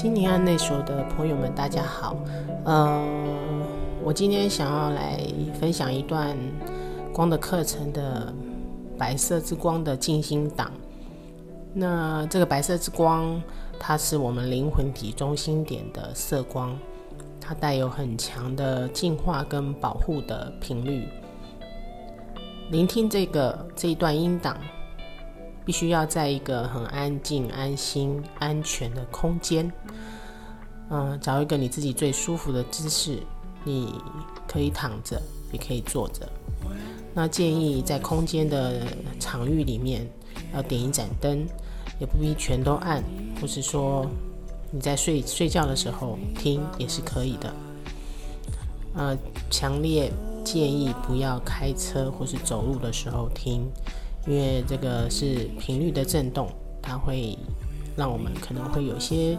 心灵安内所的朋友们，大家好。呃，我今天想要来分享一段光的课程的白色之光的静心档。那这个白色之光，它是我们灵魂体中心点的色光，它带有很强的净化跟保护的频率。聆听这个这一段音档。必须要在一个很安静、安心、安全的空间，嗯，找一个你自己最舒服的姿势。你可以躺着，也可以坐着。那建议在空间的场域里面要点一盏灯，也不必全都暗，或是说你在睡睡觉的时候听也是可以的。呃，强烈建议不要开车或是走路的时候听。因为这个是频率的震动，它会让我们可能会有些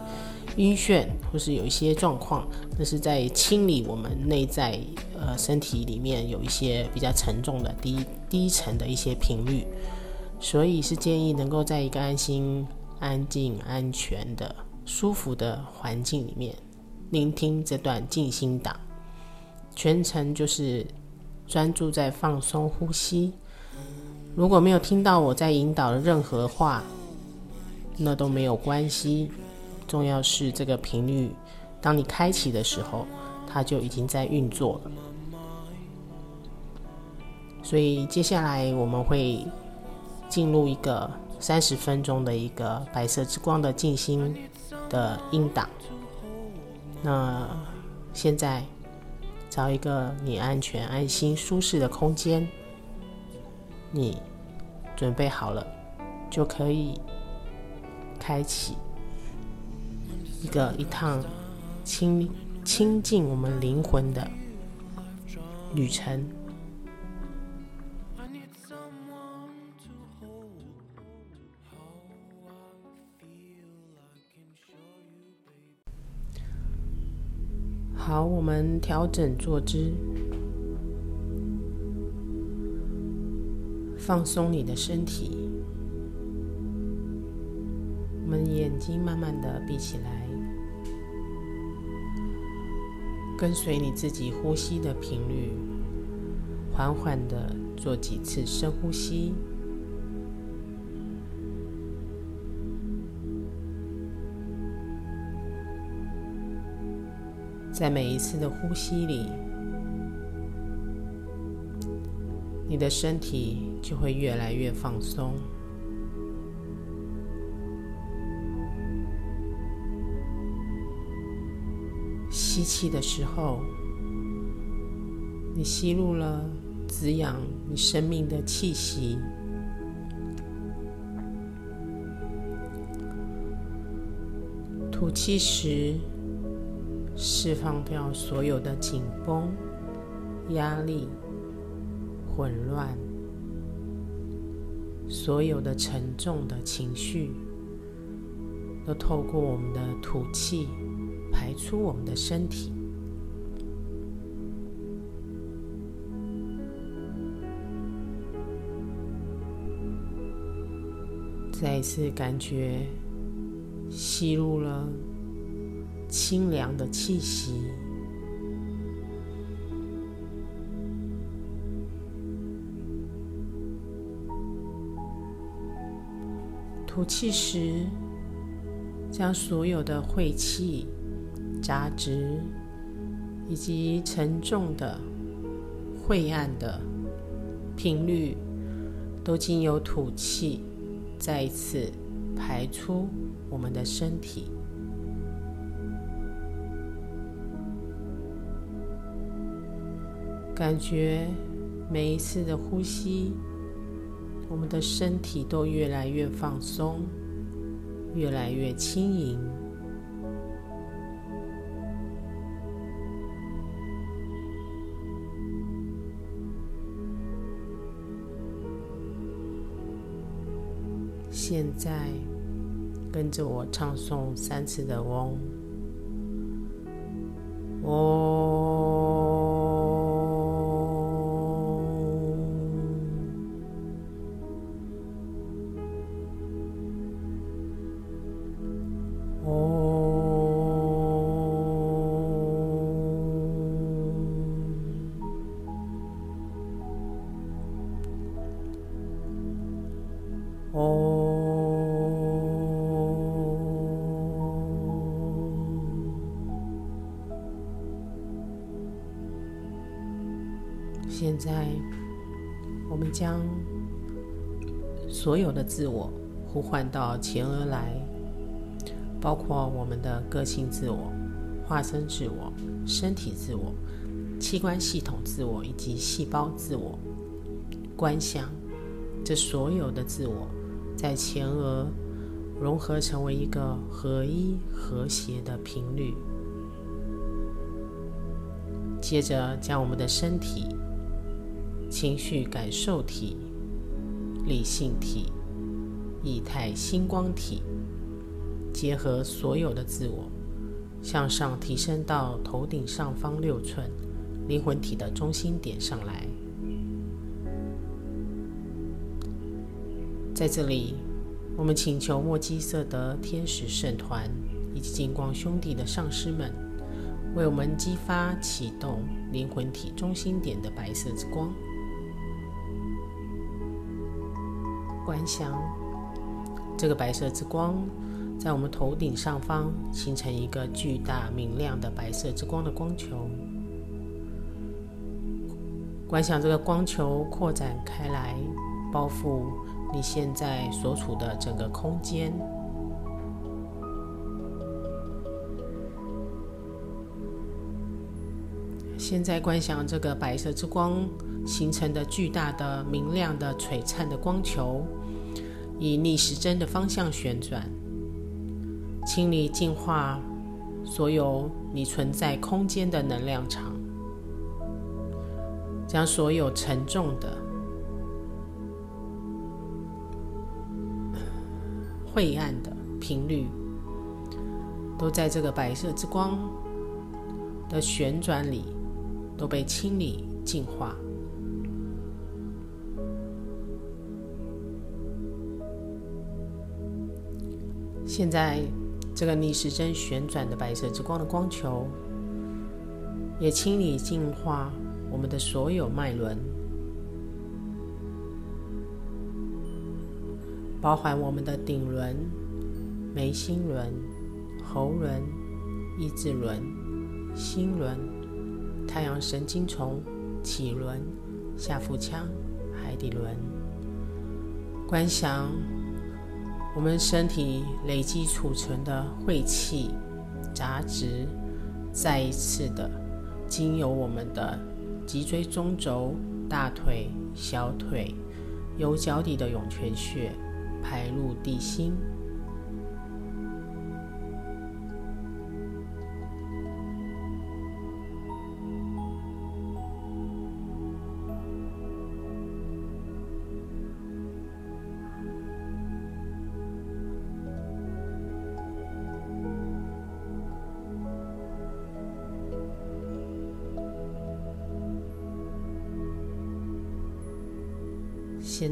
晕眩，或是有一些状况，那是在清理我们内在呃身体里面有一些比较沉重的低低沉的一些频率，所以是建议能够在一个安心、安静、安全的、舒服的环境里面聆听这段静心档，全程就是专注在放松呼吸。如果没有听到我在引导的任何话，那都没有关系。重要是这个频率，当你开启的时候，它就已经在运作了。所以接下来我们会进入一个三十分钟的一个白色之光的静心的音档。那现在找一个你安全、安心、舒适的空间。你准备好了，就可以开启一个一趟清清近我们灵魂的旅程。好，我们调整坐姿。放松你的身体，我们眼睛慢慢的闭起来，跟随你自己呼吸的频率，缓缓的做几次深呼吸，在每一次的呼吸里。你的身体就会越来越放松。吸气的时候，你吸入了滋养你生命的气息；吐气时，释放掉所有的紧绷、压力。混乱，所有的沉重的情绪都透过我们的吐气排出我们的身体。再一次感觉吸入了清凉的气息。吐气时，将所有的晦气、杂质以及沉重的、晦暗的频率，都经由吐气再一次排出我们的身体。感觉每一次的呼吸。我们的身体都越来越放松，越来越轻盈。现在，跟着我唱诵三次的嗡，嗡。现在，我们将所有的自我呼唤到前额来，包括我们的个性自我、化身自我、身体自我、器官系统自我以及细胞自我。观想这所有的自我在前额融合成为一个合一、和谐的频率。接着，将我们的身体。情绪感受体、理性体、以太星光体，结合所有的自我，向上提升到头顶上方六寸灵魂体的中心点上来。在这里，我们请求墨基色德天使圣团以及金光兄弟的上师们，为我们激发启动灵魂体中心点的白色之光。观想这个白色之光在我们头顶上方形成一个巨大明亮的白色之光的光球。观想这个光球扩展开来，包覆你现在所处的整个空间。现在观想这个白色之光形成的巨大的明亮的璀璨的光球。以逆时针的方向旋转，清理净化所有你存在空间的能量场，将所有沉重的、晦暗的频率，都在这个白色之光的旋转里都被清理净化。现在，这个逆时针旋转的白色之光的光球，也清理净化我们的所有脉轮，包含我们的顶轮、眉心轮、喉轮、意志轮、心轮、太阳神经丛、脐轮、下腹腔、海底轮，观想。我们身体累积储存的晦气、杂质，再一次的经由我们的脊椎中轴、大腿、小腿，由脚底的涌泉穴排入地心。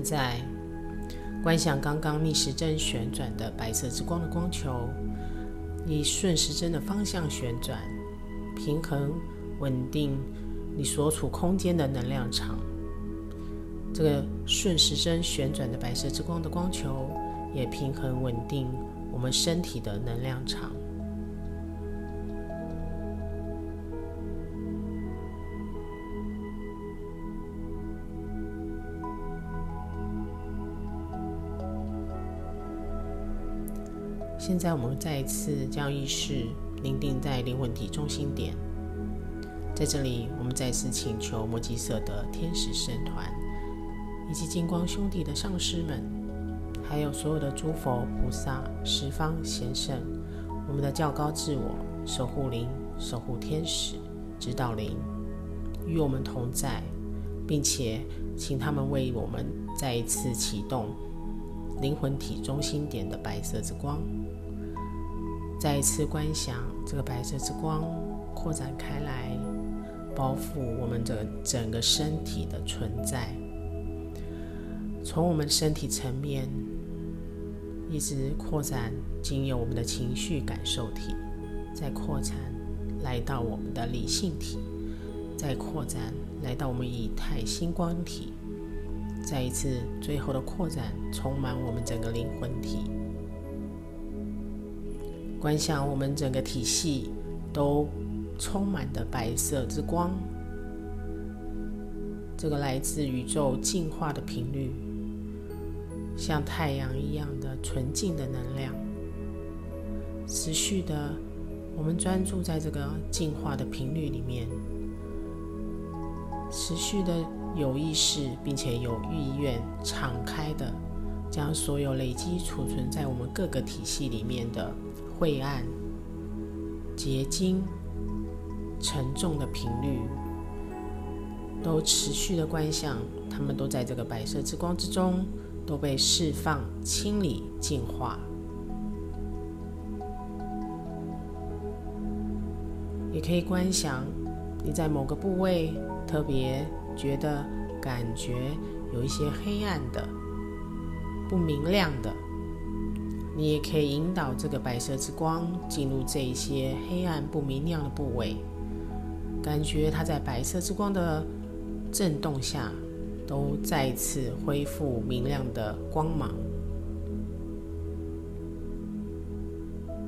在，观想刚刚逆时针旋转的白色之光的光球，以顺时针的方向旋转，平衡稳定你所处空间的能量场。这个顺时针旋转的白色之光的光球，也平衡稳定我们身体的能量场。现在我们再一次将意识凝定在灵魂体中心点，在这里，我们再次请求摩吉色的天使圣团，以及金光兄弟的上师们，还有所有的诸佛菩萨、十方贤圣，我们的较高自我、守护灵、守护天使、指导灵，与我们同在，并且请他们为我们再一次启动灵魂体中心点的白色之光。再一次观想这个白色之光扩展开来，包覆我们的整个身体的存在，从我们身体层面一直扩展，经由我们的情绪感受体，再扩展来到我们的理性体，再扩展来到我们以太星光体，再一次最后的扩展，充满我们整个灵魂体。观想我们整个体系都充满的白色之光，这个来自宇宙进化的频率，像太阳一样的纯净的能量，持续的，我们专注在这个进化的频率里面，持续的有意识并且有意愿敞开的，将所有累积储存在我们各个体系里面的。晦暗、结晶、沉重的频率，都持续的观想，它们都在这个白色之光之中，都被释放、清理、净化。也可以观想，你在某个部位特别觉得感觉有一些黑暗的、不明亮的。你也可以引导这个白色之光进入这一些黑暗不明亮的部位，感觉它在白色之光的震动下，都再次恢复明亮的光芒，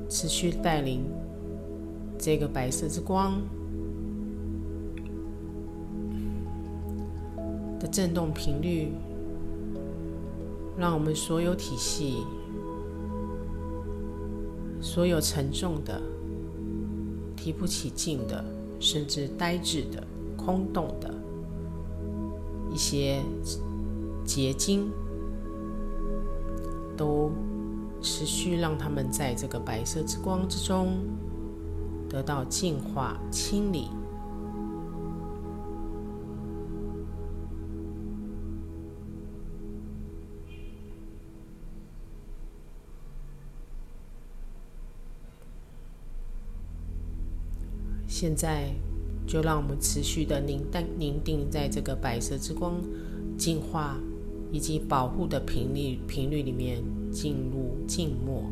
持续带领这个白色之光的震动频率，让我们所有体系。所有沉重的、提不起劲的，甚至呆滞的、空洞的一些结晶，都持续让他们在这个白色之光之中得到净化、清理。现在，就让我们持续的凝淡凝定在这个白色之光净化以及保护的频率频率里面，进入静默。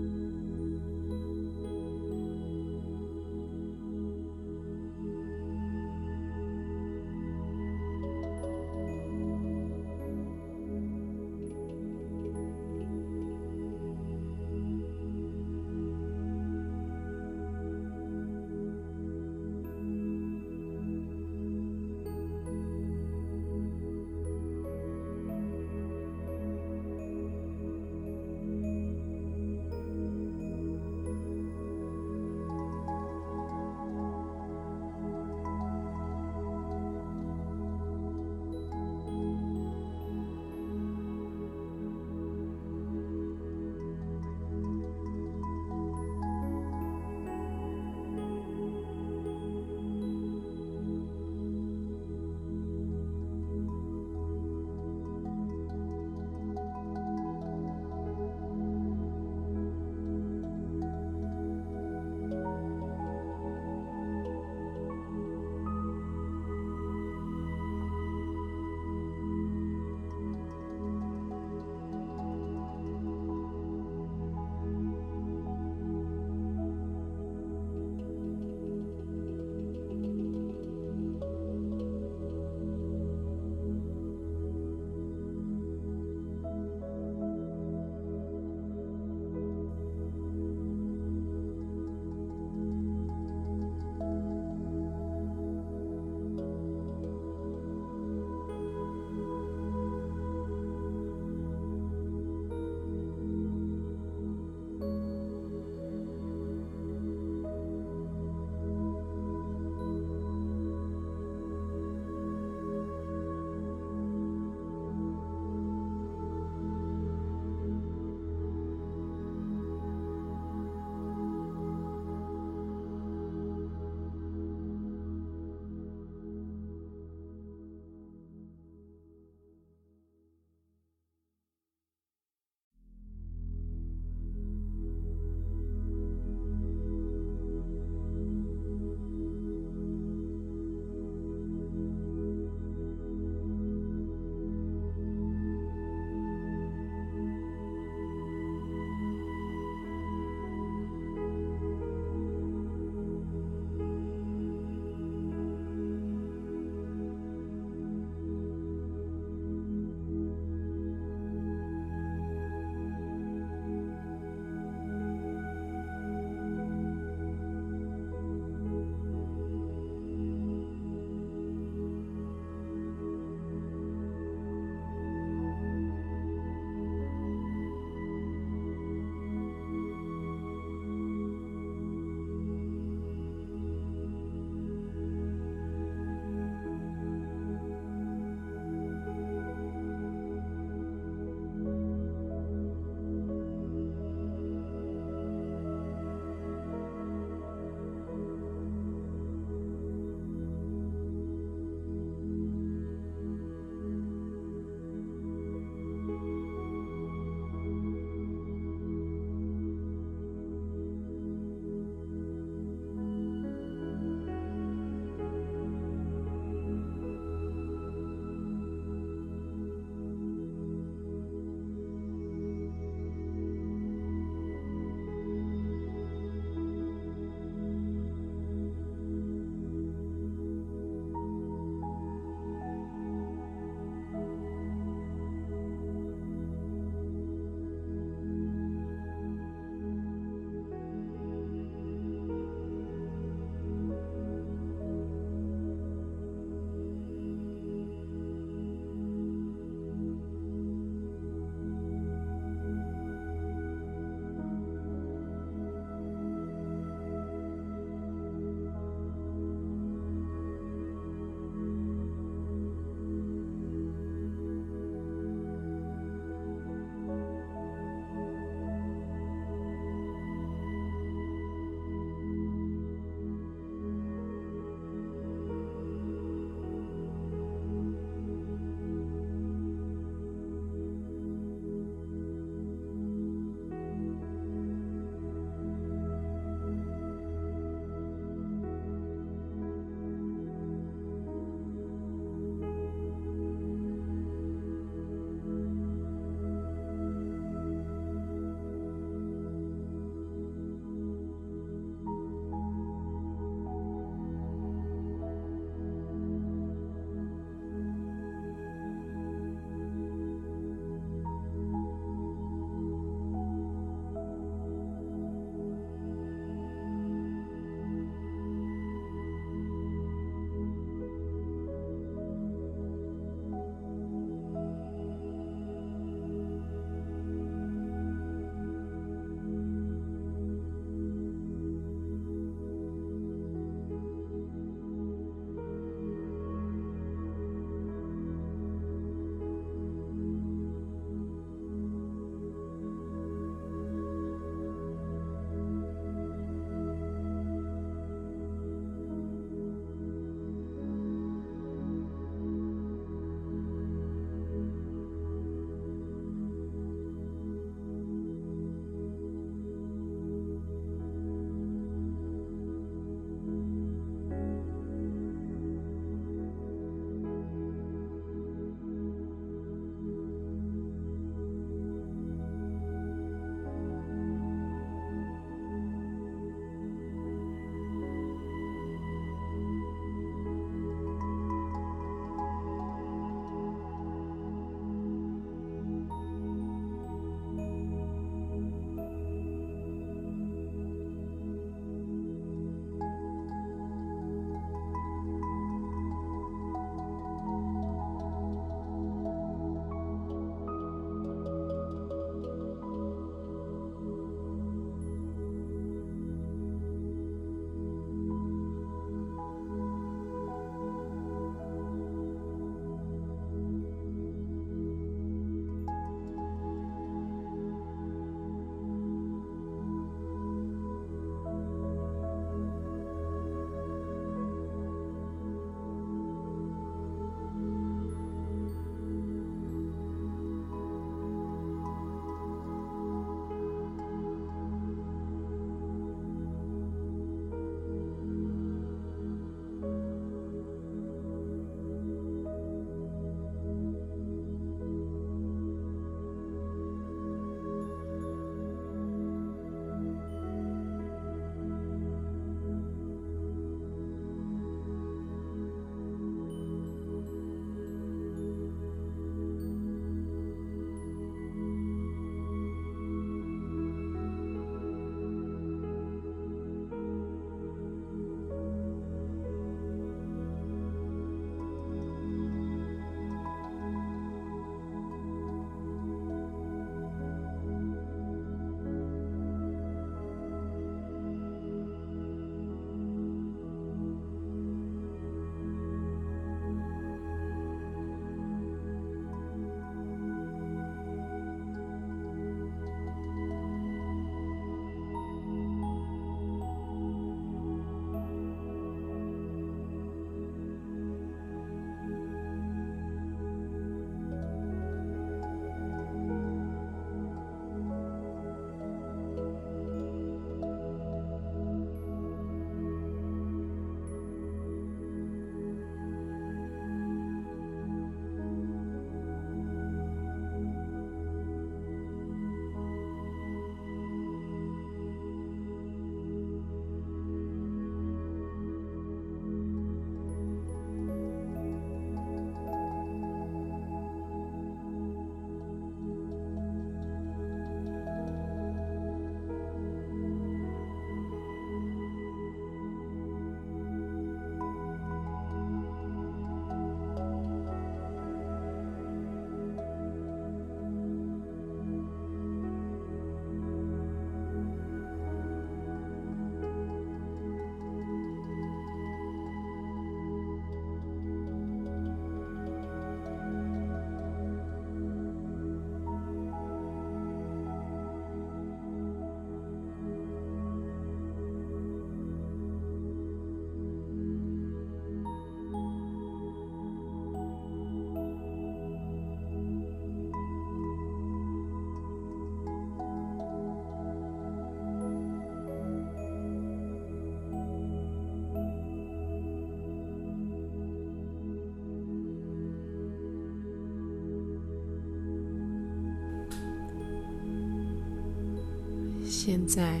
现在，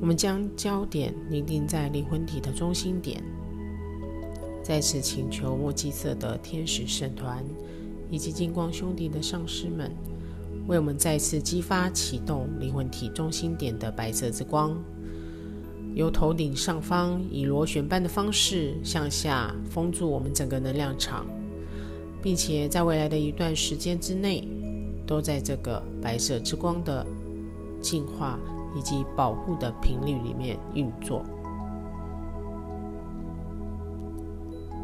我们将焦点凝定在灵魂体的中心点，再次请求墨基色的天使圣团以及金光兄弟的上师们，为我们再次激发启动灵魂体中心点的白色之光，由头顶上方以螺旋般的方式向下封住我们整个能量场，并且在未来的一段时间之内。都在这个白色之光的净化以及保护的频率里面运作。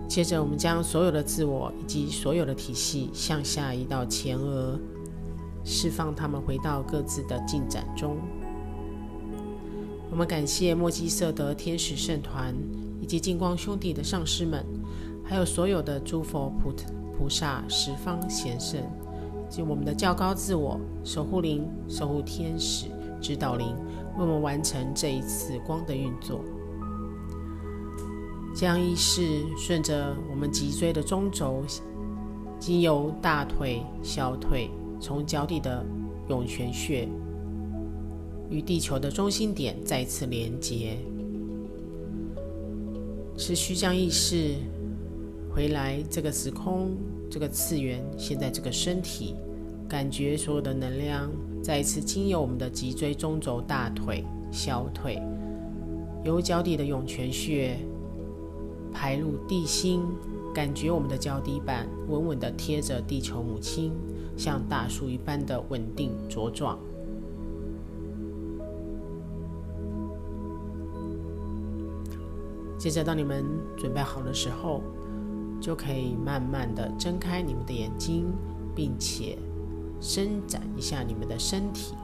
接着，我们将所有的自我以及所有的体系向下移到前额，释放他们回到各自的进展中。我们感谢墨基色德天使圣团以及金光兄弟的上师们，还有所有的诸佛菩菩萨十方贤圣。及我们的较高自我、守护灵、守护天使、指导灵，为我们完成这一次光的运作。将意识顺着我们脊椎的中轴，经由大腿、小腿，从脚底的涌泉穴，与地球的中心点再次连接。持续将意识回来这个时空。这个次元，现在这个身体，感觉所有的能量再一次经由我们的脊椎中轴、大腿、小腿，由脚底的涌泉穴排入地心，感觉我们的脚底板稳稳的贴着地球母亲，像大树一般的稳定茁壮。接着，当你们准备好的时候。就可以慢慢的睁开你们的眼睛，并且伸展一下你们的身体。